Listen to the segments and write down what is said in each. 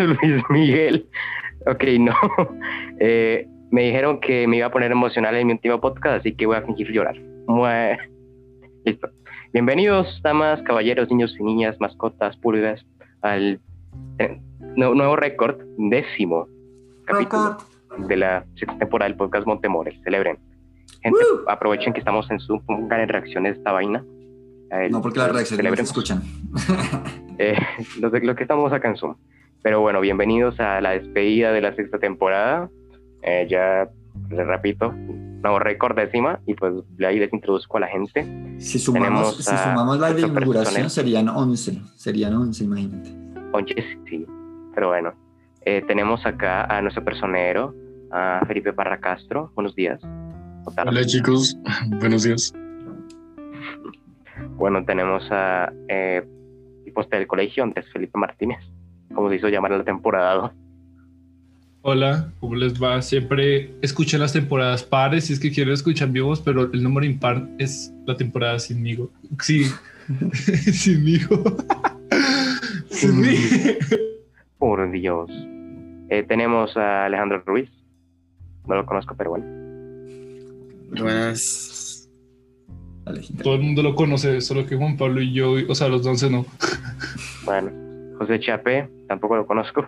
Luis Miguel. Ok, no. Eh, me dijeron que me iba a poner emocional en mi último podcast, así que voy a fingir llorar. Listo. Bienvenidos, damas, caballeros, niños y niñas, mascotas, pulgas, al eh, nuevo récord, décimo capítulo de la sexta temporada del podcast Montemores. Celebren. Gente, aprovechen que estamos en Zoom, pongan en reacciones esta vaina. no, porque las reacciones no se escuchan. eh, lo, lo, que estamos acá en Zoom. Pero bueno, bienvenidos a la despedida de la sexta temporada. Eh, ya les repito, nuevo récord décima y pues ahí les introduzco a la gente. Si sumamos, si sumamos la de inauguración serían 11, serían 11, imagínate. 11, sí, pero bueno. Eh, tenemos acá a nuestro personero, a Felipe Parra Castro. Buenos días. Hola chicos, buenos días. Bueno, tenemos a eh, poste del colegio, antes Felipe Martínez, como se hizo llamar en la temporada Hola, ¿cómo les va? Siempre escuchan las temporadas pares, si es que quieren escuchar vivos, pero el número impar es la temporada sinmigo. Sí, sinmigo. sinmigo. Por Dios. Eh, tenemos a Alejandro Ruiz. No lo conozco, pero bueno. Buenas. Todo el mundo lo conoce, solo que Juan Pablo y yo, o sea, los 11 no. Bueno, José Chape, tampoco lo conozco.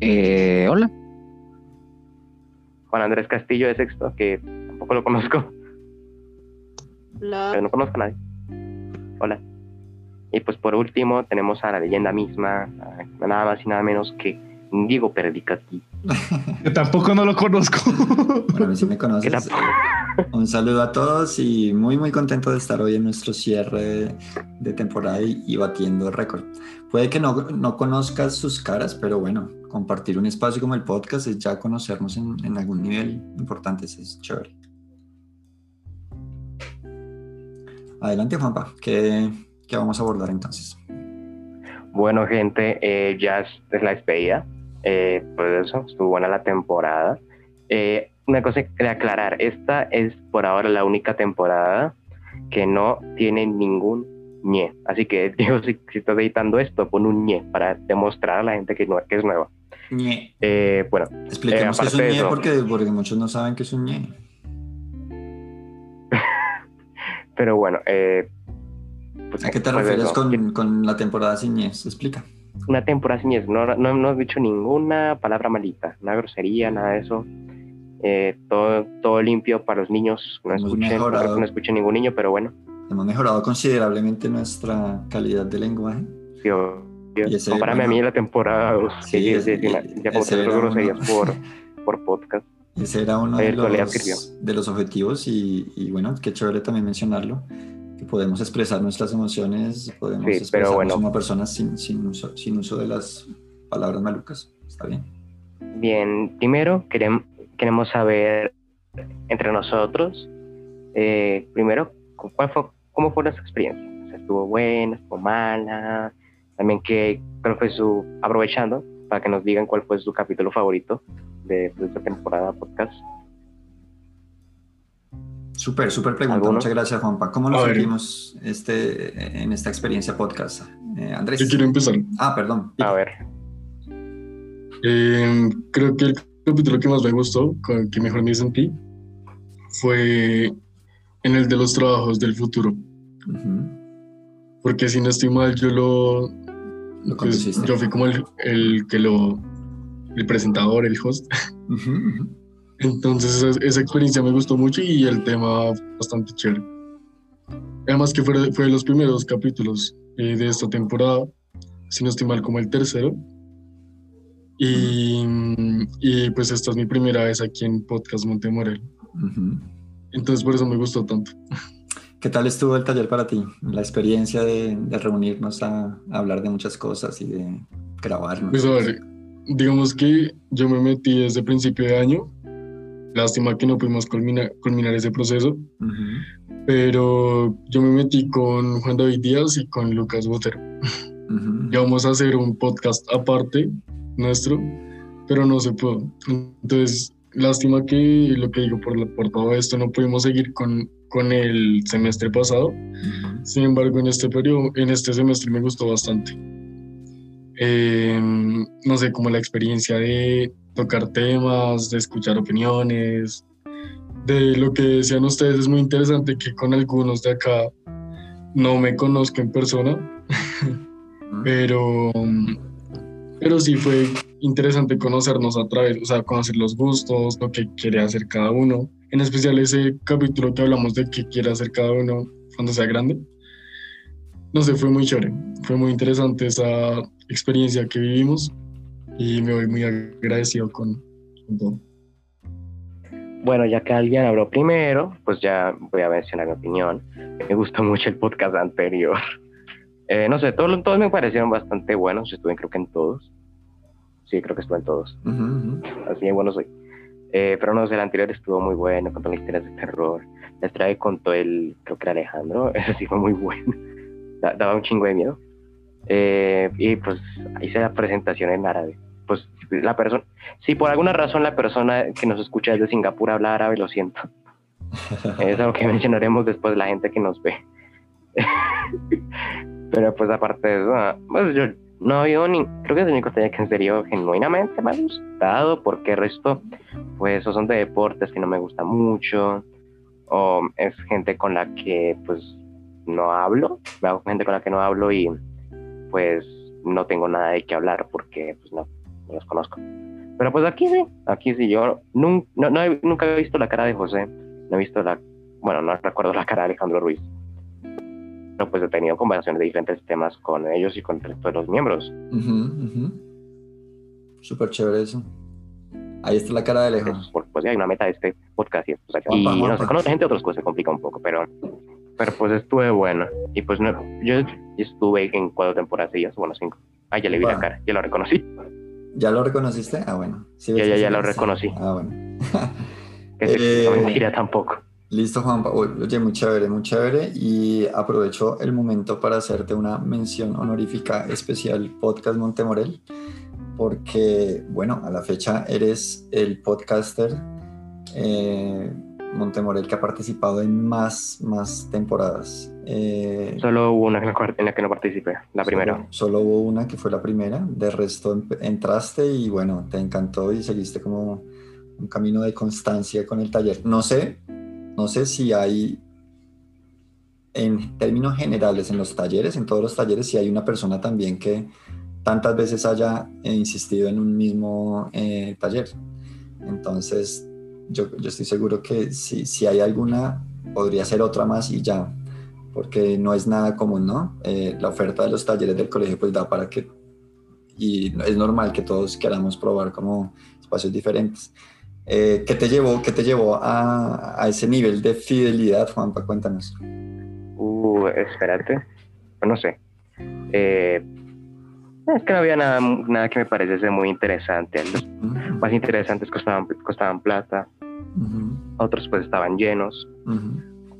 Eh, hola. Juan Andrés Castillo de Sexto, que tampoco lo conozco. Hola. Pero no conozco a nadie. Hola. Y pues por último tenemos a la leyenda misma, nada más y nada menos que Diego Perdicati. Que tampoco no lo conozco. Bueno, a mí sí me conoces. Un saludo a todos y muy muy contento de estar hoy en nuestro cierre de temporada y, batiendo récord. Puede que no, no, conozcas sus caras, pero bueno, compartir un espacio como el podcast es ya conocernos en, algún nivel importante, es chévere. Adelante Juanpa, ¿qué, ¿qué, vamos a abordar entonces? Bueno gente, eh, ya es la despedida eh, pues eso, estuvo buena la temporada. Eh, una cosa de aclarar, esta es por ahora la única temporada que no tiene ningún ñe. Así que, digo, si, si estás editando esto, pon un ñe para demostrar a la gente que, no, que es nueva. ñe. Eh, bueno, expliquemos qué es un ñe porque, porque muchos no saben qué es un ñe. Pero bueno, eh, pues, ¿a qué te pues refieres con, con, la temporada sin ñe? Explica una temporada sin eso. No, no hemos dicho ninguna palabra malita, una grosería, nada de eso. Eh, todo, todo limpio para los niños. No escuchen, no escuchen ningún niño, pero bueno. Hemos mejorado considerablemente nuestra calidad de lenguaje. Sí, Compárame a mí la temporada 2. Sí, sí, sí, sí, ya groserías por, por podcast. Ese era uno de los, de los objetivos y, y, bueno, qué chévere también mencionarlo que podemos expresar nuestras emociones, podemos sí, expresarnos como personas sin, sin, uso, sin uso de las palabras malucas. ¿Está bien? Bien, primero queremos, queremos saber entre nosotros, eh, primero, ¿cuál fue, ¿cómo fue nuestra experiencia? ¿Estuvo buena, estuvo mala? También, ¿qué, cuál fue su, aprovechando, para que nos digan cuál fue su capítulo favorito de, de esta temporada podcast? Súper, súper pregunta. Muchas gracias, Juanpa. ¿Cómo nos sentimos este, en esta experiencia podcast? Eh, Andrés. Yo quiero empezar. Ah, perdón. A ver. Eh, creo que el capítulo que más me gustó, que mejor me sentí, fue en el de los trabajos del futuro. Porque si no estoy mal, yo lo. ¿Lo pues, yo fui como el, el, que lo. el presentador, el host. Entonces esa, experiencia me gustó mucho y el tema bastante chévere. Además que fue, fue de los primeros capítulos eh, de esta temporada, si no estoy mal como el tercero. Y, y, pues esta es mi primera vez aquí en Podcast Montemorel. Entonces por eso me gustó tanto. ¿Qué tal estuvo el taller para ti? La experiencia de, de reunirnos a, a, hablar de muchas cosas y de grabarnos. Pues a ver, digamos que yo me metí desde principio de año Lástima que no pudimos culminar, culminar ese proceso, pero yo me metí con Juan David Díaz y con Lucas Botero. Y vamos a hacer un podcast aparte nuestro, pero no se pudo. Entonces, lástima que lo que digo por, por todo esto no pudimos seguir con, con el semestre pasado. Sin embargo, en este periodo, en este semestre me gustó bastante. em, no sé, como la experiencia de tocar temas, de escuchar opiniones, de lo que decían ustedes, es muy interesante que con algunos de acá no me conozco en persona, pero, pero sí fue interesante conocernos a través, o sea, conocer los gustos, lo que quiere hacer cada uno, en especial ese capítulo que hablamos de qué quiere hacer cada uno cuando sea grande. No sé, fue muy chévere, fue muy interesante esa experiencia que vivimos y me voy muy agradecido con, todo. Bueno, ya que alguien habló primero, pues ya voy a mencionar mi opinión. Me gustó mucho el podcast anterior. Eh, no sé, todos, todos me parecieron bastante buenos. Estuve creo que en todos. Sí, creo que estuve en todos. Así de bueno soy. Eh, pero no sé, el anterior estuvo muy bueno, contó las historias de terror. Les trae contó el, creo que era Alejandro. Eso sí fue muy bueno. daba un chingo de miedo. Eh, y pues hice la presentación en árabe pues la persona, si por alguna razón la persona que nos escucha desde Singapur habla árabe, lo siento. es algo que mencionaremos después la gente que nos ve. Pero pues aparte de eso, ah, pues yo no oído ni, creo que es el único que en serio genuinamente me ha gustado, porque el resto, pues son de deportes que no me gusta mucho, o es gente con la que pues no hablo, gente con la que no hablo y pues no tengo nada de qué hablar porque pues no, no los conozco. Pero pues aquí sí, aquí sí, yo nunca, no, he, nunca he visto la cara de José, no he visto la, bueno, no recuerdo la cara de Alejandro Ruiz. Pero pues he tenido conversaciones de diferentes temas con ellos y con el resto de los miembros. Súper chévere eso. Ahí está la cara de Alejandro. Pues, pues, hay una meta de este podcast y, y no sé, con otra gente otras cosas se complica un poco, pero, pero pues estuve bueno. Y pues no, yo estuve en cuatro temporadas seguidas, bueno, cinco. Ah, ya le vi la cara, ya lo reconocí. ¿Ya lo reconociste? Ah, bueno. ya, ya, ya lo reconocí. Ah, bueno. que eh, no mentira tampoco. Listo, Juanpa. Oye, muy chévere, muy chévere. Y aprovecho el momento para hacerte una mención honorífica especial Podcast Montemorel, porque, bueno, a la fecha eres el podcaster eh, Montemorel que ha participado en más, más temporadas. Eh, solo hubo una en la que no participé, la primera. Solo hubo una que fue la primera, de resto entraste y bueno, te encantó y seguiste como un camino de constancia con el taller. No sé, no sé si hay, en términos generales, en los talleres, en todos los talleres, si hay una persona también que tantas veces haya insistido en un mismo eh, taller. Entonces, yo, yo, estoy seguro que si, si hay alguna, podría ser otra más y ya porque no es nada común, ¿no? Eh, la oferta de los talleres del colegio pues da para que, y es normal que todos queramos probar como espacios diferentes. Eh, ¿qué, te llevó, ¿Qué te llevó a, a ese nivel de fidelidad, Juanpa? Cuéntanos. Uh, espérate, no sé. Eh, es que no había nada, nada que me pareciese muy interesante. Los más interesantes costaban, costaban plata, otros pues estaban llenos.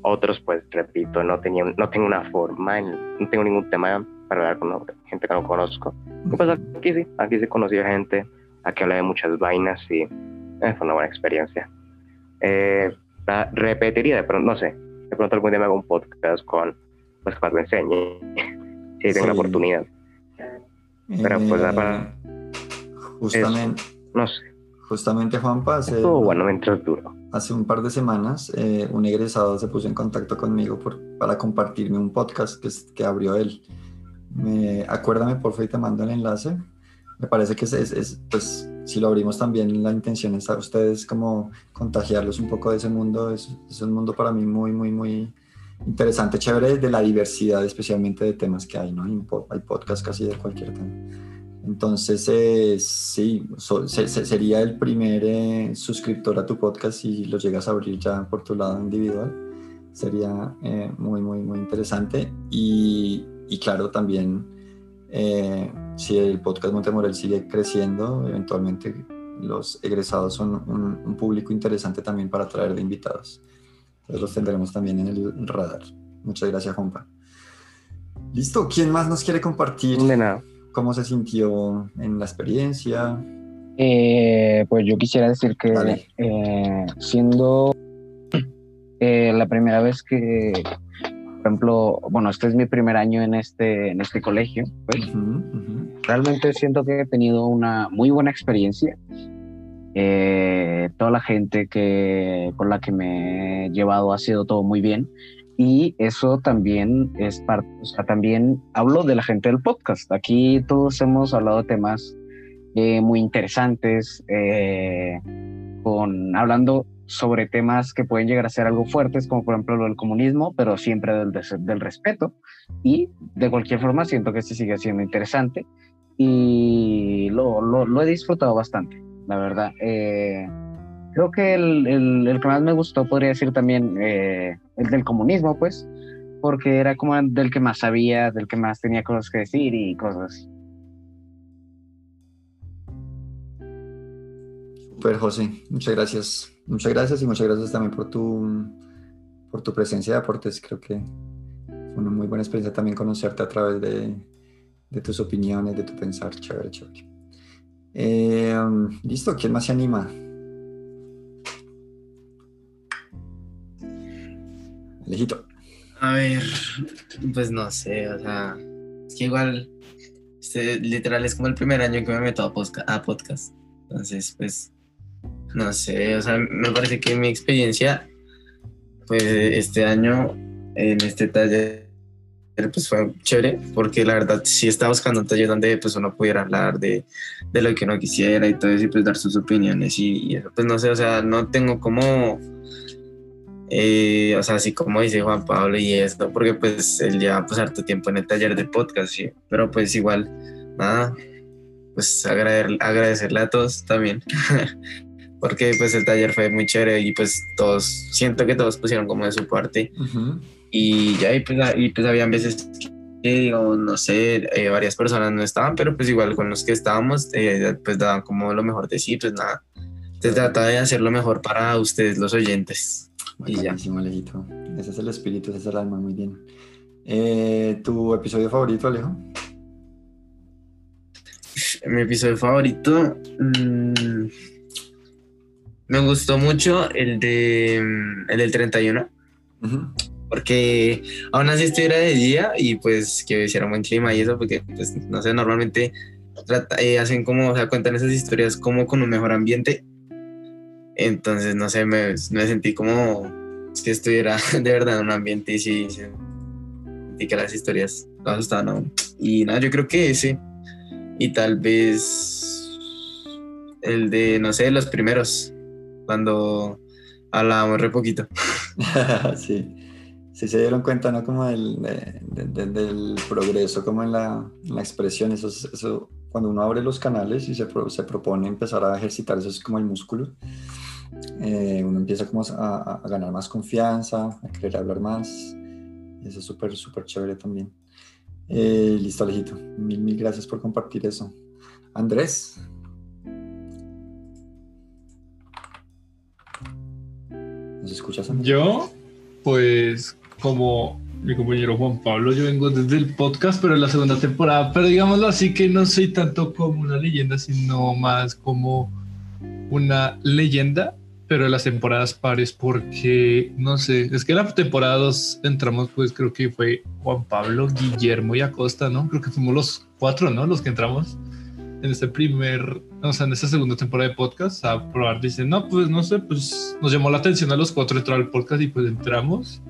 Otros, pues, repito, no, tenía, no tengo una forma, no tengo ningún tema para hablar con gente que no conozco. pues aquí sí, aquí sí conocí a gente, aquí hablé de muchas vainas y fue una buena experiencia. Eh, la repetiría de pronto, no sé, de pronto algún día me hago un podcast con, pues, para que enseñe, si tengo la oportunidad. Pero pues, eh, justamente, no sé. Justamente Juanpa hace, bueno mientras duro. hace un par de semanas eh, un egresado se puso en contacto conmigo por, para compartirme un podcast que, que abrió él. Me, acuérdame por favor y te mando el enlace. Me parece que es, es, pues si lo abrimos también la intención es a ustedes como contagiarlos un poco de ese mundo. Es, es un mundo para mí muy, muy, muy interesante, chévere de la diversidad especialmente de temas que hay, ¿no? Hay podcast casi de cualquier tema. Entonces, eh, sí, sería el primer eh, suscriptor a tu podcast si lo llegas a abrir ya por tu lado individual. Sería eh, muy, muy, muy interesante. Y, y claro, también si el podcast Montemorel sigue creciendo, eventualmente los egresados son un, un, público interesante también para traer de invitados. Entonces los tendremos también en el radar. Muchas gracias, Juanpa. Listo, ¿quién más nos quiere compartir? De nada ¿Cómo se sintió en la experiencia? Eh, pues yo quisiera decir que eh, siendo eh, la primera vez que ejemplo, bueno, este es mi primer año en este, en este colegio, pues, realmente siento que he tenido una muy buena experiencia. Eh, toda la gente que, con la que me he llevado ha sido todo muy bien. Y eso también es parte, o sea, también hablo de la gente del podcast. Aquí todos hemos hablado de temas eh, muy interesantes, eh, con, hablando sobre temas que pueden llegar a ser algo fuertes, como por ejemplo lo del comunismo, pero siempre del, del respeto. Y de cualquier forma siento que este sigue siendo interesante y lo, lo, he disfrutado bastante, la verdad. Eh, creo que el, el, el, que más me gustó podría decir también eh, el del comunismo, pues, porque era como del que más sabía, del que más tenía cosas que decir y cosas. Super, José, muchas gracias. Muchas gracias y muchas gracias también por tu, por tu presencia de aportes. Creo que fue una muy buena experiencia también conocerte a través de, de tus opiniones, de tu pensar. Chévere, chévere. Eh, Listo, ¿quién más se anima? Lejito. A ver, pues no sé, o sea, es que igual, este, literal es como el primer año que me meto a, a podcast. Entonces, pues, no sé, o sea, me parece que mi experiencia, pues este año en este taller, pues fue chévere, porque la verdad sí estaba buscando un taller donde pues uno pudiera hablar de, de lo que uno quisiera y todo eso y pues dar sus opiniones y, eso, pues no sé, o sea, no tengo como... Eh, o sea, así como dice Juan Pablo y esto, porque pues él lleva pues harto tiempo en el taller de podcast, ¿sí? pero pues igual, nada, pues agradecer, agradecerle a todos también porque pues el taller fue muy chévere y pues todos, siento que todos pusieron como de su parte y ya y pues, y pues habían veces que digo, no sé, eh, varias personas no estaban, pero pues igual con los que estábamos eh, pues daban como lo mejor de sí, pues nada, se trata de hacer lo mejor para ustedes los oyentes. y ya. Alejito. Ese es el espíritu, ese es el alma, muy bien. Eh, ¿Tu episodio favorito, Alejo? Mi episodio favorito... Mmm me gustó mucho el de mm, el del 31. Porque aún así estuviera de día y pues que hiciera un buen clima y eso, porque pues no sé, normalmente eh, hacen como, o sea, cuentan esas historias como con un mejor ambiente. Entonces, no sé, me, me sentí como si estuviera de verdad en un ambiente y sí, y que las historias todas estaban aún. Y nada, yo creo que ese. Y tal vez el de, no sé, los primeros cuando hablábamos re poquito. sí. Sí se dieron cuenta, ¿no? Como del, del progreso, como en la, la expresión, eso, eso, cuando uno abre los canales y se, se, propone empezar a ejercitar, eso es como el músculo, eh, uno empieza como a, a, ganar más confianza, a querer hablar más, eso es súper, súper chévere también. Eh, listo, Alejito, mil, mil gracias por compartir eso. Andrés, escuchas? Yo, pues, como mi compañero Juan Pablo, yo vengo desde el podcast, pero en la segunda temporada, pero digámoslo así que no soy tanto como una leyenda, sino más como una leyenda, pero en las temporadas pares, porque no sé, es que en la temporada 2 entramos, pues creo que fue Juan Pablo, Guillermo y Acosta, ¿no? Creo que fuimos los cuatro, ¿no? Los que entramos en este primer, o sea, en esta segunda temporada de podcast a probar. Dicen, no, pues no sé, pues nos llamó la atención a los cuatro entrar al podcast y pues entramos.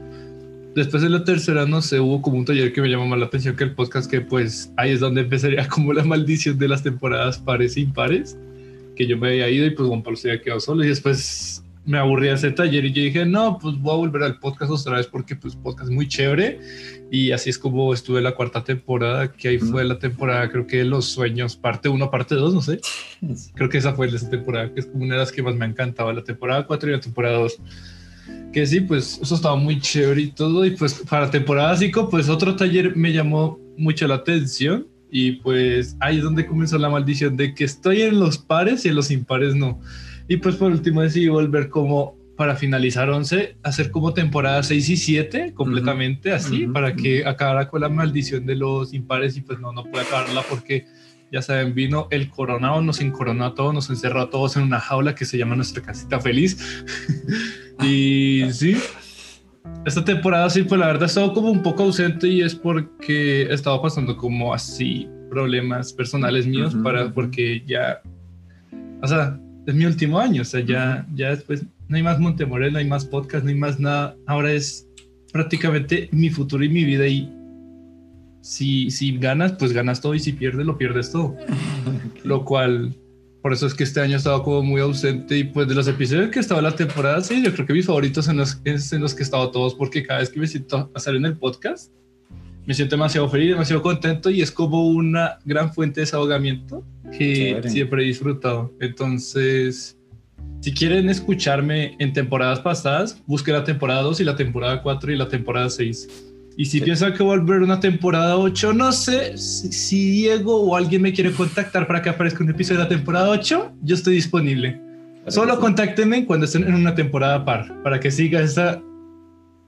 Después en la tercera, no sé, hubo como un taller que me llamó más la atención que el podcast, que pues ahí es donde empezaría como la maldición de las temporadas pares e impares, que yo me había ido y pues Juan Pablo se había quedado solo y después me aburría ese taller y yo dije, no, pues voy a volver al podcast otra vez porque pues podcast es muy chévere y así es como estuve la cuarta temporada, que ahí fue la temporada, creo que Los Sueños, parte 1, parte 2, no sé. Creo que esa fue esa temporada, que es como una de las que más me encantaba, la temporada 4 y la temporada 2. Que sí, pues eso estaba muy chévere y todo. Y pues para temporada 5, pues otro taller me llamó mucho la atención. Y pues ahí es donde comenzó la maldición de que estoy en los pares y en los impares no. Y pues por último decidí volver como para finalizar 11, hacer como temporada 6 y 7 completamente así, para que acabara con la maldición de los impares y pues no, no puede acabarla porque ya saben, vino el coronado, nos encoronó a todos, nos encerró a todos en una jaula que se llama nuestra casita feliz. y sí, esta temporada sí, pues la verdad he estado como un poco ausente y es porque he estado pasando como así problemas personales míos para, porque ya, o sea, es mi último año, o sea, ya, ya después no hay más Montemorel, no hay más podcast, no hay más nada, ahora es prácticamente mi futuro y mi vida y si, si ganas, pues ganas todo y si pierdes, lo pierdes todo. Lo cual, por eso es que este año he estado como muy ausente y pues de los episodios que estaba la temporada, sí, yo creo que mis favoritos son los, es en los que he estado todos porque cada vez que me siento a salir en el podcast, me siento demasiado feliz, demasiado contento y es como una gran fuente de desahogamiento que siempre he disfrutado. Entonces, si quieren escucharme en temporadas pasadas, busquen la temporada 2 y la temporada 4 y la temporada 6 y si piensa que volver una temporada 8, no sé si, Diego o alguien me quiere contactar para que aparezca un episodio de la temporada 8, yo estoy disponible. Solo contáctenme cuando estén en una temporada par, para que siga esa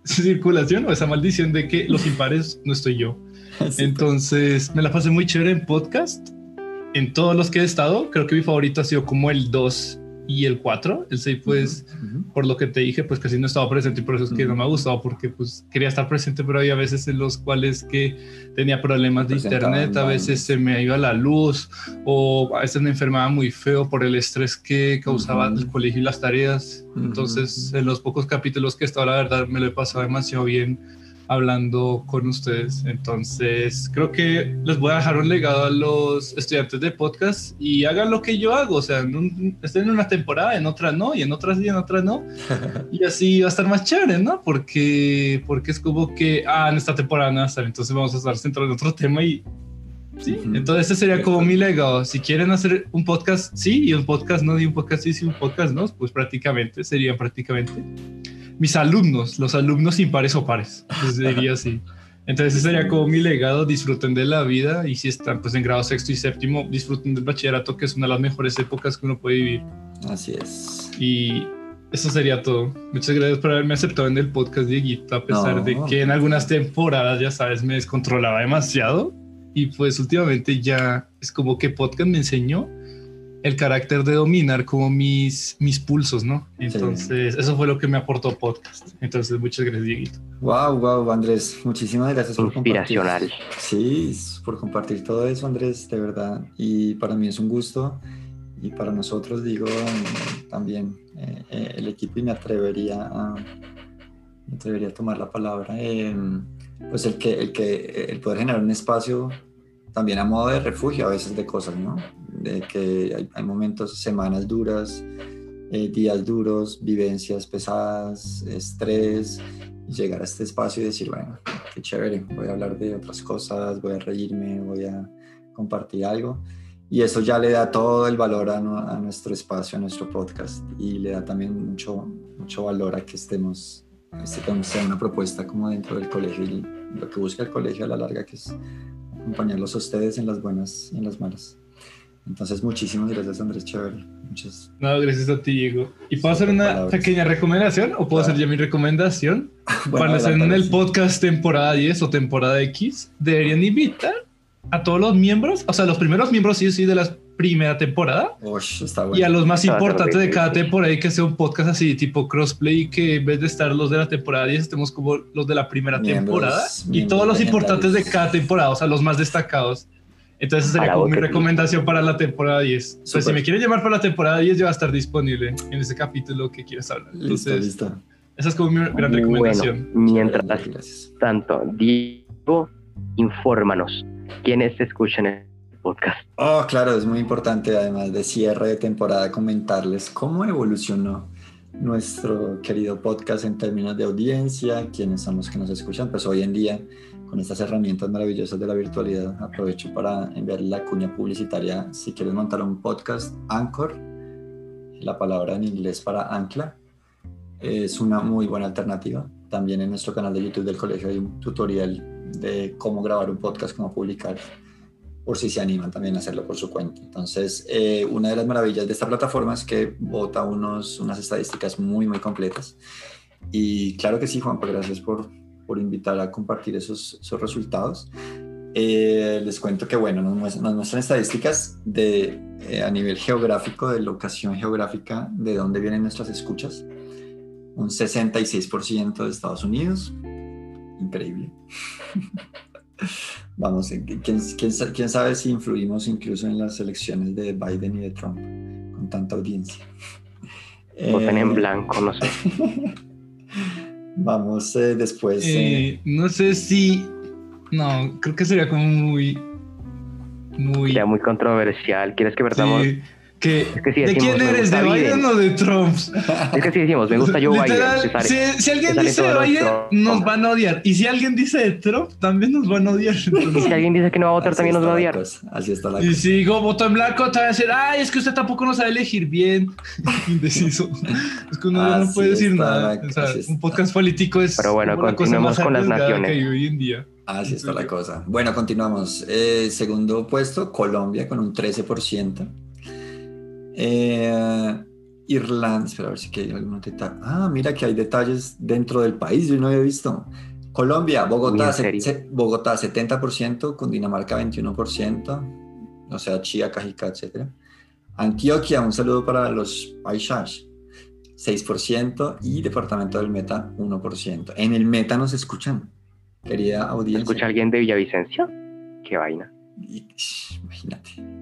circulación o esa maldición de que los impares no estoy yo. Entonces, me la pasé muy chévere en podcast. En todos los que he estado, creo que mi favorito ha sido como el 2 y el 4. El 6, pues, por lo que te dije, pues casi no estaba presente y por eso es que no me ha gustado, porque pues quería estar presente, pero había veces en los cuales que tenía problemas de internet, a veces se me iba la luz o a veces me enfermaba muy feo por el estrés que causaba el colegio y las tareas. Entonces, en los pocos capítulos que he estado, la verdad, me lo he pasado demasiado bien hablando con ustedes. Entonces, creo que les voy a dejar un legado a los estudiantes de podcast y hagan lo que yo hago. O sea, estén en una temporada, en otra no, y en otras sí, en otras no. Y así va a estar más chévere, ¿no? Porque, porque es como que, ah, en esta temporada no va a estar, entonces vamos a estar centrados en otro tema y Sí, entonces ese sería como mi legado. Si quieren hacer un podcast sí y un podcast no, y un podcast sí y un podcast no, pues prácticamente sería prácticamente mis alumnos, los alumnos impares o pares, pues diría así. Entonces ese sería como mi legado, disfruten de la vida y si están pues en grado sexto y séptimo, disfruten del bachillerato, que es una de las mejores épocas que uno puede vivir. Así es. Y eso sería todo. Muchas gracias por haberme aceptado en el podcast, Dieguito, a pesar de que en algunas temporadas, ya sabes, me descontrolaba demasiado. Y pues últimamente ya es como que podcast me enseñó el carácter de dominar como mis, mis pulsos, ¿no? Entonces, eso fue lo que me aportó podcast. Entonces, muchas gracias, Dieguito. Wow, wow, Andrés, muchísimas gracias por Inspiracional. Sí, por compartir todo eso, Andrés, de verdad. Y para mí es un gusto. Y para nosotros, digo, también eh, eh, el equipo y me atrevería a, me atrevería a tomar la palabra. pues el que, el que, el poder generar un espacio también a modo de refugio a veces de cosas, ¿no? De que hay, momentos, semanas duras, eh, días duros, vivencias pesadas, estrés, y llegar a este espacio y decir, bueno, qué chévere, voy a hablar de otras cosas, voy a reírme, voy a compartir algo. Y eso ya le da todo el valor a, a nuestro espacio, a nuestro podcast, y le da también mucho, mucho valor a que estemos, este, sea una propuesta como dentro del colegio y lo que busca el colegio a la larga, que es acompañarlos a ustedes en las buenas y en las malas. Entonces, muchísimas gracias, Andrés Chévere. Muchas. No, gracias a ti, Diego. ¿Y puedo hacer una pequeña recomendación o puedo hacer ya mi recomendación? Cuando estén en el podcast temporada 10 o temporada X, deberían invitar a todos los miembros, o sea, los primeros miembros sí sí de la primera temporada. Y a los más importantes de cada temporada y que sea un podcast así tipo crossplay que en vez de estar los de la temporada 10 estemos como los de la primera temporada y todos los importantes de cada temporada, o sea, los más destacados. Entonces sería como mi recomendación para la temporada 10. Entonces, si me quieren llamar para la temporada 10, yo voy a estar disponible en ese capítulo que quieras hablar. Entonces, esa es como mi gran recomendación. mientras tanto, Diego, infórmanos quienes escuchan el podcast. Oh, claro, es muy importante, además de cierre de temporada, comentarles cómo evolucionó nuestro querido podcast en términos de audiencia, quiénes son los que nos escuchan, pues hoy en día con estas herramientas maravillosas de la virtualidad, aprovecho para enviar la cuña publicitaria. Si quieres montar un podcast, Anchor, la palabra en inglés para ancla, es una muy buena alternativa. También en nuestro canal de YouTube del colegio hay un tutorial de cómo grabar un podcast, cómo publicar, por si se animan también a hacerlo por su cuenta. Entonces, eh, una de las maravillas de esta plataforma es que bota unos, unas estadísticas muy, muy completas. Y claro que sí, Juanpa, gracias por, por invitar a compartir esos, esos resultados. Eh, les cuento que, bueno, nos muestran, estadísticas de, eh, a nivel geográfico, de locación geográfica, de dónde vienen nuestras escuchas. un 66% de Estados Unidos. Increíble. Vamos, ¿quién, quién, sabe si influimos incluso en las elecciones de Biden y de Trump con tanta audiencia? Voten en eh, blanco, no sé. Vamos eh, después. Eh, no sé si. No, creo que sería como muy. Muy. Sería muy controversial. ¿Quieres que verdamos? Que, ¿De quién eres? ¿De Biden, o de Trump? Es que si decimos, me gusta Joe Biden. si, alguien dice de Biden, nos van a odiar. Y si alguien dice de Trump, también nos van a odiar. Y si alguien dice que no va a votar, también nos va a odiar. Así está la cosa. Y si digo voto en blanco, te van a decir, ay, es que usted tampoco no sabe elegir bien. Indeciso. Es que uno no puede decir nada. O sea, un podcast político es. Pero bueno, continuemos con las naciones. hoy en día. Así está la cosa. Bueno, continuamos. Eh, segundo puesto, Colombia con un 13%. Eh, Irlanda, espera a ver si hay algún detalle. Ah, mira que hay detalles dentro del país, yo no había visto. Colombia, Bogotá, Bogotá 70%, Cundinamarca 21%, o sea, Chía, Cajica, etc. Antioquia, un saludo para los paisas, 6% y Departamento del Meta 1%. En el Meta nos escuchan, querida audiencia. ¿Escucha alguien de Villavicencio? Qué vaina. Imagínate.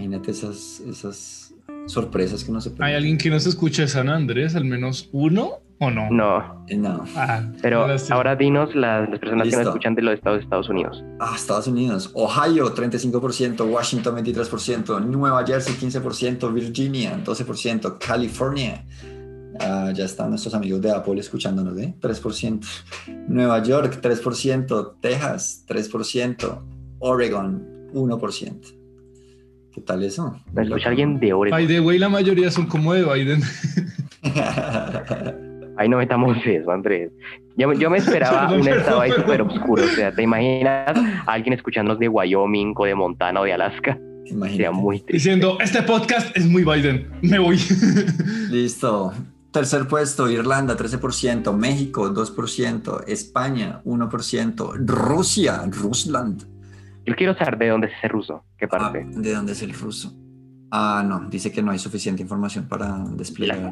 Imagínate esas, esas sorpresas que no se ¿Hay alguien que no se escucha de San Andrés? ¿Al menos uno o no? No. Eh, no. Ah, Pero ahora, dinos las, personas que nos escuchan de los estados de Estados Unidos. Ah, Estados Unidos. Ohio, 35%. Washington, 23%. Nueva Jersey, 15%. Virginia, 12%. California. Ah, ya están nuestros amigos de Apple escuchándonos, ¿eh? 3%. Nueva York, 3%. Texas, 3%. Oregon, 1%. ¿Qué tal eso? ¿Me escucha alguien de Oregon? By the way, la mayoría son como de Biden. Ahí no metamos eso, Andrés. Yo, me esperaba un estado ahí súper oscuro. O sea, ¿te imaginas a alguien escuchándonos de Wyoming o de Montana o de Alaska? Sería muy triste. Diciendo, este podcast es muy Biden. Me voy. Listo. Tercer puesto, Irlanda, 13%, México, 2%, España, 1%, Rusia, Rusland, yo quiero saber de dónde es ese ruso, qué ah, parte. ¿De dónde es el ruso? Ah, no, dice que no hay suficiente información para desplegar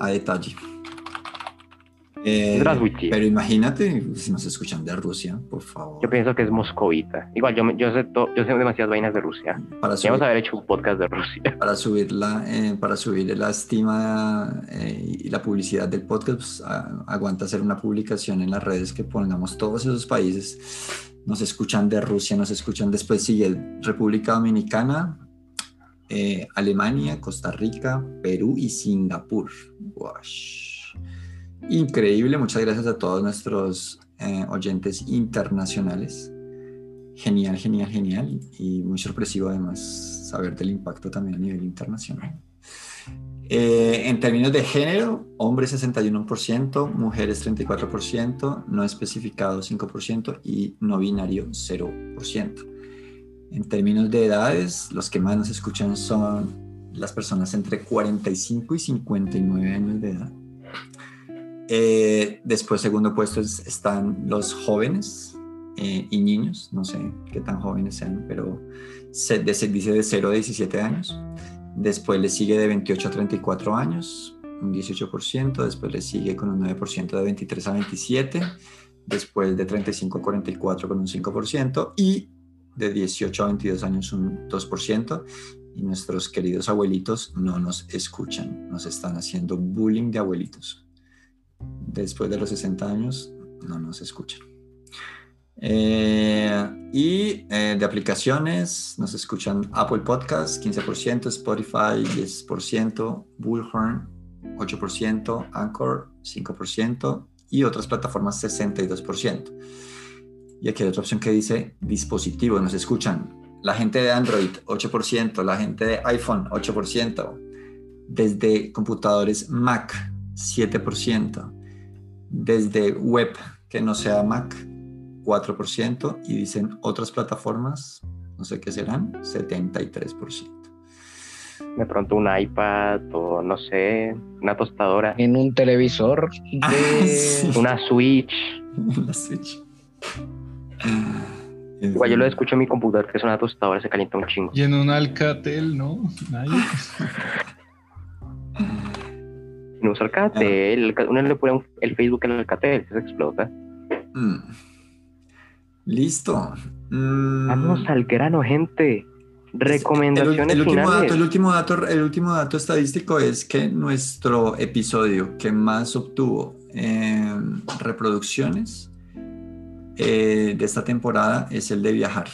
a detalle. Eh, pero imagínate si nos escuchan de Rusia, por favor. Yo pienso que es moscovita. Igual, yo, yo, sé, yo sé demasiadas vainas de Rusia. Para Debemos haber hecho un podcast de Rusia. Para subir la, eh, para subir la estima eh, y la publicidad del podcast, pues, aguanta hacer una publicación en las redes que pongamos todos esos países nos escuchan de Rusia, nos escuchan después, sigue República Dominicana, eh, Alemania, Costa Rica, Perú y Singapur. Increíble, muchas gracias a todos nuestros eh, oyentes internacionales. Genial, genial, genial. Y muy sorpresivo además saber del impacto también a nivel internacional. Eh, en términos de género, hombres 61%, mujeres 34%, no especificado 5% y no binario 0%. En términos de edades, los que más nos escuchan son las personas entre 45 y 59 años de edad. Eh, después, segundo puesto, están los jóvenes eh, y niños, no sé qué tan jóvenes sean, pero se, dice de 0 a 17 años. Después le sigue de 28 a 34 años, un 18%. Después le sigue con un 9% de 23 a 27. Después de 35 a 44 con un 5%. Y de 18 a 22 años un 2%. Y nuestros queridos abuelitos no nos escuchan. Nos están haciendo bullying de abuelitos. Después de los 60 años no nos escuchan. Eh, y eh, de aplicaciones nos escuchan Apple Podcasts 15%, Spotify 10%, Bullhorn 8%, Anchor 5% y otras plataformas 62%. Y aquí hay otra opción que dice dispositivo, nos escuchan. La gente de Android 8%, la gente de iPhone 8%, desde computadores Mac 7%, desde web que no sea Mac 4% y dicen otras plataformas, no sé qué serán, 73%. De pronto un iPad o no sé, una tostadora. En un televisor. Ah, una Switch. Una Switch. Igual yo lo escucho en mi computador que es una tostadora, se calienta un chingo. Y en un Alcatel, ¿no? no usa Alcatel. Uno le pone el Facebook al Alcatel, se explota. Mm. Listo. Mm. Vamos al grano, gente. Recomendaciones el, último Dato, el, último dato, el último dato estadístico es que nuestro episodio que más obtuvo reproducciones eh, de esta temporada es el de viajar.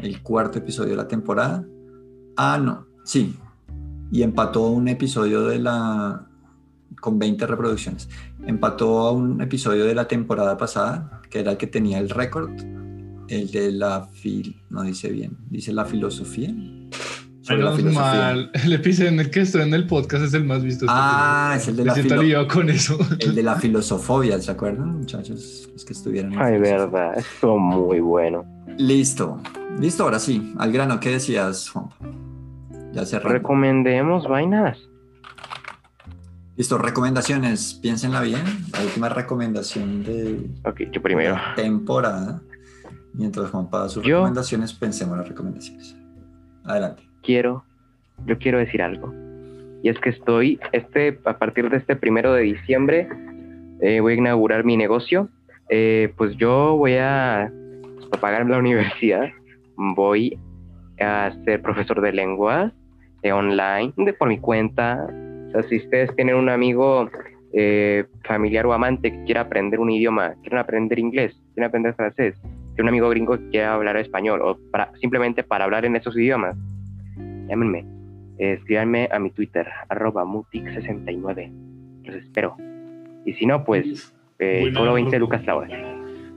El cuarto episodio de la temporada. Ah, no, sí. Y empató un episodio de la... con 20 reproducciones. Empató a un episodio de la temporada pasada, que era el que tenía el récord el de la fil, no dice bien, dice la filosofía. Menos mal. El episodio en el que estoy en el podcast es el más visto. Ah, es el de la filosofía. con eso. El de la filosofobia, ¿se acuerdan, muchachos? Los que estuvieron. Ay, verdad, estuvo muy bueno. Listo, listo, ahora sí. Al grano, ¿qué decías, Juan? Ya se Recomendemos vainas. Listo, recomendaciones, piénsenla bien. La última recomendación de. Ok, yo primero. Temporada Mientras Juan para sus recomendaciones, pensemos las recomendaciones. Adelante. Quiero, yo quiero decir algo. Y es que estoy, este, a partir de este primero de diciembre, eh, voy a inaugurar mi negocio. Eh, pues yo voy a, pagar la universidad. Voy a ser profesor de lenguas de online, de por mi cuenta. O sea, si ustedes tienen un amigo eh, familiar o amante que quiera aprender un idioma, quieren aprender inglés, quieren aprender francés, un amigo gringo que quiera hablar español o para, simplemente para hablar en esos idiomas, llámenme, escríbanme a mi Twitter, arroba mutix69. Los espero. Y si no, pues, eh, solo 20 lucas la hora.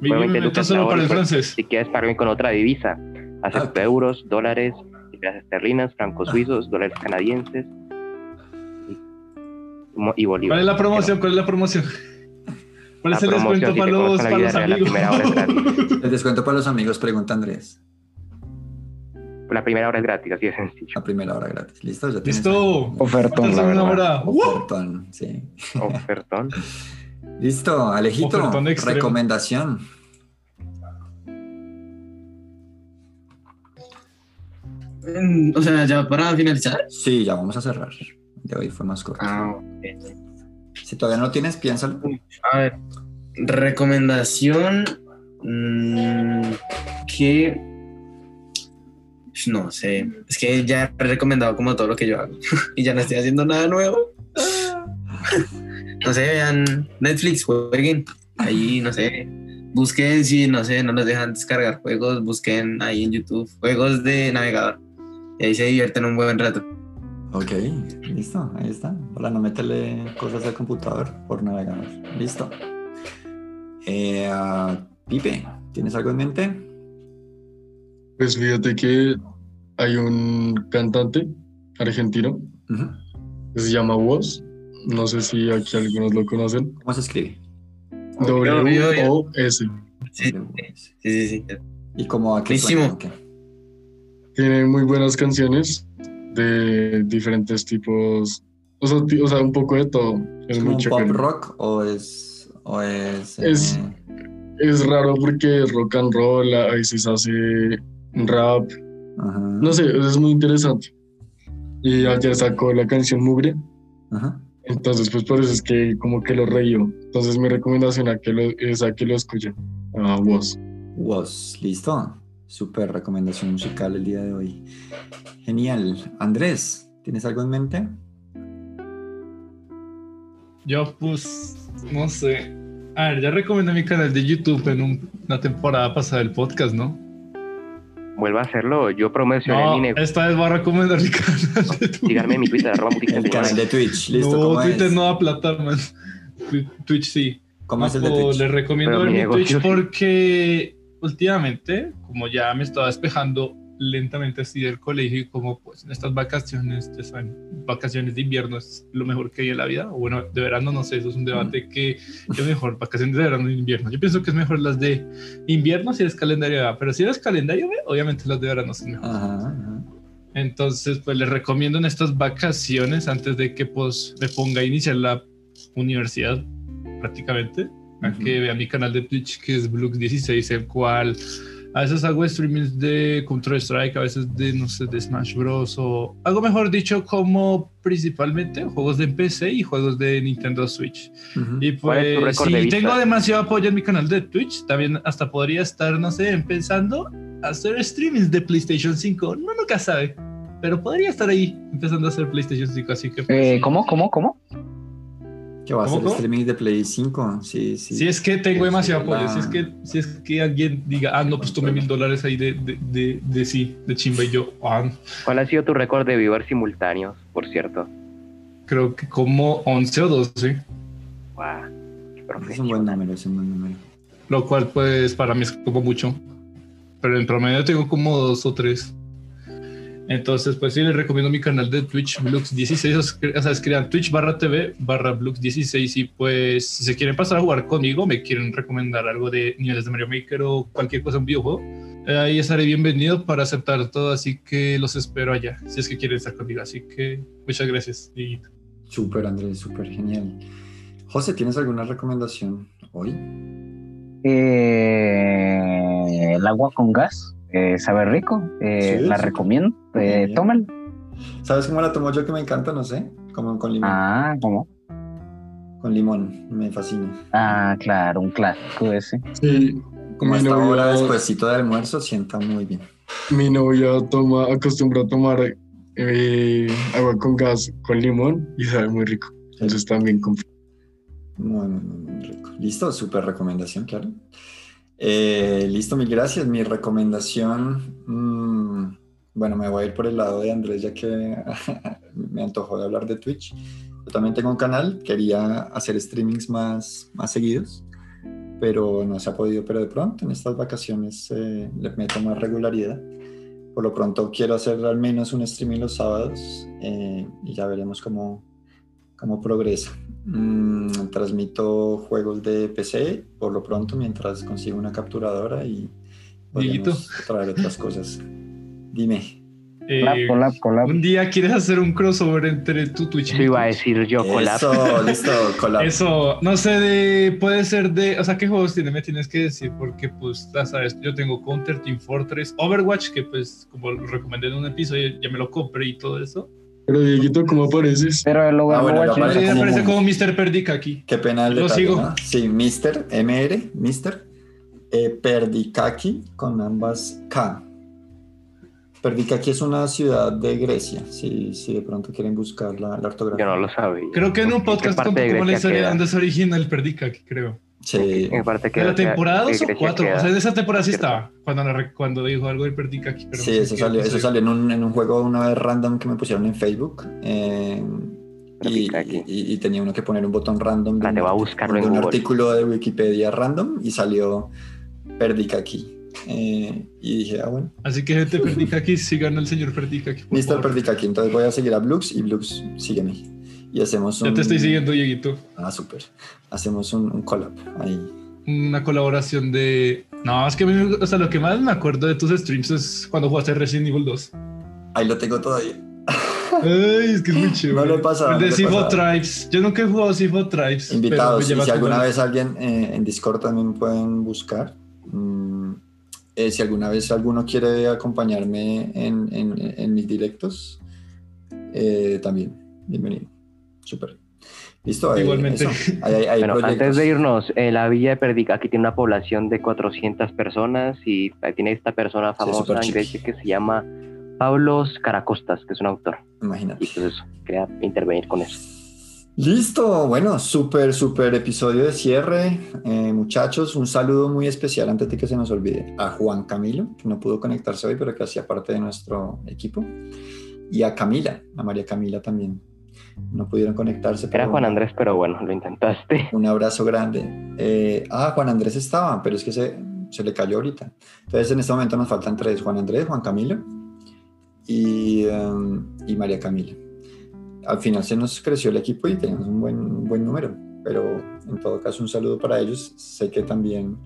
Solo 20 lucas la hora. Pues, si quieres pagarme con otra divisa, acepto euros, dólares, libras esterlinas, francos suizos, dólares canadienses y, y bolívares. ¿Cuál es la promoción? ¿Cuál es la promoción? ¿Cuál es el descuento para los, amigos? el descuento para los amigos, pregunta Andrés. La primera hora es gratis, así de sencillo. La primera hora gratis. ¿Listo? ¿Ya Listo. Ofertón. La hora. Ofertón, sí. Ofertón. Listo, Alejito. recomendación. O sea, ya para finalizar. Sí, ya vamos a cerrar. De hoy fue más corto. Ah, si todavía no tienes, piénsalo. A ver, recomendación mm, que no sé, es que ya he recomendado como todo lo que yo hago y ya no estoy haciendo nada nuevo. no sé, vean Netflix, jueguen ahí, no sé, busquen si no sé, no nos dejan descargar juegos, busquen ahí en YouTube juegos de navegador y ahí se divierten un buen rato. Ok, listo, ahí está. Para no meterle cosas al computador por navegador. Listo. Eh, Pipe, ¿tienes algo en mente? Pues fíjate que hay un cantante argentino que se llama Woz. No sé si aquí algunos lo conocen. ¿Cómo se escribe? W-O-S. Sí, sí, sí. ¿Y cómo aquí? Tiene muy buenas canciones de diferentes tipos, o sea, o sea un poco de todo. ¿Es, un pop rock o es... O es, es, eh, es, raro porque es rock and roll, a veces hace rap. No sé, es muy interesante. Y ayer sacó la canción Mugre. Entonces, pues por eso es que como que lo reí. Entonces mi recomendación a que lo, es a que lo escuchen. A vos. Vos, listo. Súper recomendación musical el día de hoy. Genial. Andrés, ¿tienes algo en mente? Yo, pues, no sé. A ver, ya recomendé mi canal de YouTube en una temporada pasada del podcast, ¿no? Vuelva a hacerlo. Yo promocioné mi negocio. Esta vez voy a recomendar mi canal. De Síganme en mi Twitter, arroba El canal de Twitch, listo. No, Twitter no da plata, man. Twitch sí. ¿Cómo es el de Twitch? Les recomiendo mi Twitch porque últimamente, como ya me estaba despejando lentamente así del colegio y como pues en estas vacaciones, ya saben, vacaciones de invierno es lo mejor que hay en la vida, o bueno, de verano no sé, eso es un debate que es mejor, vacaciones de verano o invierno. Yo pienso que es mejor las de invierno si eres calendario A, pero si eres calendario B, obviamente las de verano son mejores. Entonces, pues les recomiendo en estas vacaciones, antes de que pues me ponga a iniciar la universidad prácticamente, a que vean mi canal de Twitch que es Blux16, el cual A veces hago streamings de Counter-Strike, a veces de, no sé, de Smash Bros. O algo mejor dicho, como principalmente juegos de PC y juegos de Nintendo Switch. Y pues, si tengo demasiado apoyo en mi canal de Twitch, también hasta podría estar, no sé, empezando a hacer streamings de PlayStation 5. No, nunca sabe. Pero podría estar ahí empezando a hacer PlayStation 5, así que. Pues, eh, ¿Cómo? ¿Cómo? ¿Cómo? Que va a ser streaming de Play 5, sí, sí. Si es que tengo demasiado apoyo, si, es que, si es que alguien diga, ah, no, pues tomé mil dólares ahí de, de, de, de, sí, de chimba y yo, ah. ¿Cuál ha sido tu récord de viewers simultáneos, por cierto? Creo que como 11 o 12. Wow, es un buen número, es un buen número. Lo cual, pues, para mí es como mucho. Pero en promedio tengo como dos o tres. Entonces, pues sí, les recomiendo mi canal de Twitch, Blux16. O sea, escriban Twitch barra TV barra Blux16. Y pues, si se quieren pasar a jugar conmigo, me quieren recomendar algo de niveles de Mario Maker o cualquier cosa, un videojuego, eh, ahí estaré bienvenido para aceptar todo. Así que los espero allá, si es que quieren estar conmigo. Así que muchas gracias, Dieguito. Súper, Andrés, súper genial. José, ¿tienes alguna recomendación hoy? Eh, el agua con gas eh, sabe rico, eh, la recomiendo, eh, tómalo. ¿Sabes cómo la tomo yo que me encanta? No sé, como con limón. Ah, ¿cómo? Con limón, me fascina. Ah, claro, un clásico ese. Sí, como esta hora despuésito de almuerzo sienta muy bien. Mi novia toma, acostumbra a tomar eh, agua con gas con limón y sabe muy rico. Entonces también confío. Muy, muy, muy rico. Listo, súper recomendación, claro. Eh, listo, mil gracias. Mi recomendación, mm, bueno, me voy a ir por el lado de Andrés ya que me antojó de hablar de Twitch. Yo también tengo un canal, quería hacer streamings más, más seguidos, pero no se ha podido, pero de pronto en estas vacaciones eh, le meto más regularidad. Por lo pronto quiero hacer al menos un streaming los sábados eh, y ya veremos cómo, cómo progresa. Mm, transmito juegos de PC por lo pronto mientras consigo una capturadora y podemos traer otras cosas. Dime. Eh, un día quieres hacer un crossover entre tu Twitch y iba a decir yo, collab. Eso, listo, collab. Eso, no sé, de, puede ser de, o sea, ¿qué juegos tiene? Me tienes que decir, porque pues, ya sabes, yo tengo Counter, Team Fortress, Overwatch, que pues, como lo recomendé en un episodio, ya me lo compré y todo eso. Pero Dieguito, ¿cómo apareces? Pero el lugar ah, aparece, como, Mr. Perdica aquí. Qué pena el Lo sigo. Sí, Mr. MR, Mr. Eh, Perdikaki con ambas K. Perdikaki es una ciudad de Grecia, si, si de pronto quieren buscar la, la ortografía. Yo no lo sabía. Creo que en un podcast contó como la historia de dónde se origina el Perdikaki, creo. Sí. En parte que ¿De la temporada 2 o 4? O sea, en esa temporada sí estaba, cuando, cuando dijo algo del Perdikaki. Pero sí, eso, salió, eso salió en un, en un juego una vez random que me pusieron en Facebook. Eh, y, y, tenía uno que poner un botón random de, va a buscarlo un artículo de Wikipedia random y salió Perdikaki. Eh, y dije, ah, bueno. Así que gente Perdikaki, sigan al señor Perdikaki. Mr. Perdikaki, entonces voy a seguir a Blux y Blux, sígueme y hacemos un... Ya te estoy siguiendo, Dieguito. Ah, súper. Hacemos un, un, collab ahí. Una colaboración de... No, es que o sea, lo que más me acuerdo de tus streams es cuando jugaste Resident Evil 2. Ahí lo tengo todavía. Ay, es que es muy chévere. No le pasa. El de Sifo Tribes. Yo nunca he jugado Sifo Tribes. Invitados. si alguna vez alguien eh, en Discord también pueden buscar. Mm, eh, si alguna vez alguno quiere acompañarme en, en, en mis directos, eh, también. Bienvenido. Súper. Listo. Igualmente. bueno, antes de irnos, eh, la villa de Perdica aquí tiene una población de 400 personas y tiene esta persona famosa en Grecia que se llama Pablos Caracostas, que es un autor. Imagínate. Y pues eso, quería intervenir con eso. Listo, bueno, súper, súper episodio de cierre. Eh, muchachos, un saludo muy especial antes de que se nos olvide a Juan Camilo, que no pudo conectarse hoy, pero que hacía parte de nuestro equipo, y a Camila, a María Camila también, no pudieron conectarse. Era Juan Andrés, pero bueno, lo intentaste. Un abrazo grande. Eh, ah, Juan Andrés estaba, pero es que se, se, le cayó ahorita. Entonces en este momento nos faltan tres, Juan Andrés, Juan Camilo y, um, y María Camila. Al final se nos creció el equipo y tenemos un buen, buen número, pero en todo caso un saludo para ellos. Sé que también,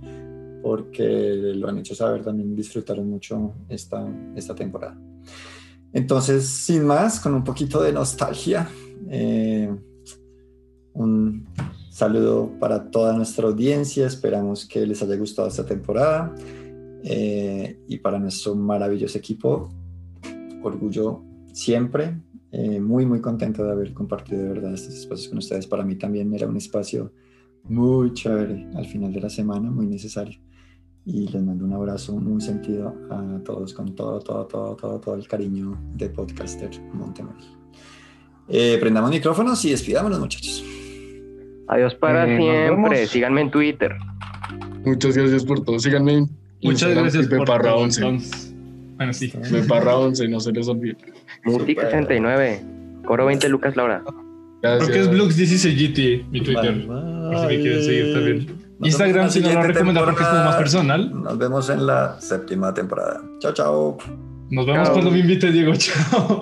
porque lo han hecho saber, también disfrutaron mucho esta, esta temporada. Entonces, sin más, con un poquito de nostalgia, eh, un saludo para toda nuestra audiencia. Esperamos que les haya gustado esta temporada. Eh, y para nuestro maravilloso equipo, orgullo siempre. Eh, muy, muy contento de haber compartido de verdad estos espacios con ustedes. Para mí también era un espacio muy chévere al final de la semana, muy necesario. Y les mando un abrazo muy sentido a todos con todo, todo, todo, todo, todo el cariño de Podcaster Montemor. Eh, prendamos micrófonos y despidámonos, muchachos. Adiós para eh, siempre. Síganme en Twitter. Muchas gracias por todo. Síganme en Muchas gracias por Parra 11. Bueno, sí. Parra 11, no se les olvide. Mutic 69. Coro 20 Lucas Laura. Gracias. Porque es Blux 16 GT, mi Twitter. Bye, bye. Por si me quieren seguir también. Instagram, si no lo recomiendo porque es como más personal. Nos vemos en la séptima temporada. Chao, chao. Nos vemos cuando me invite Diego. Chao.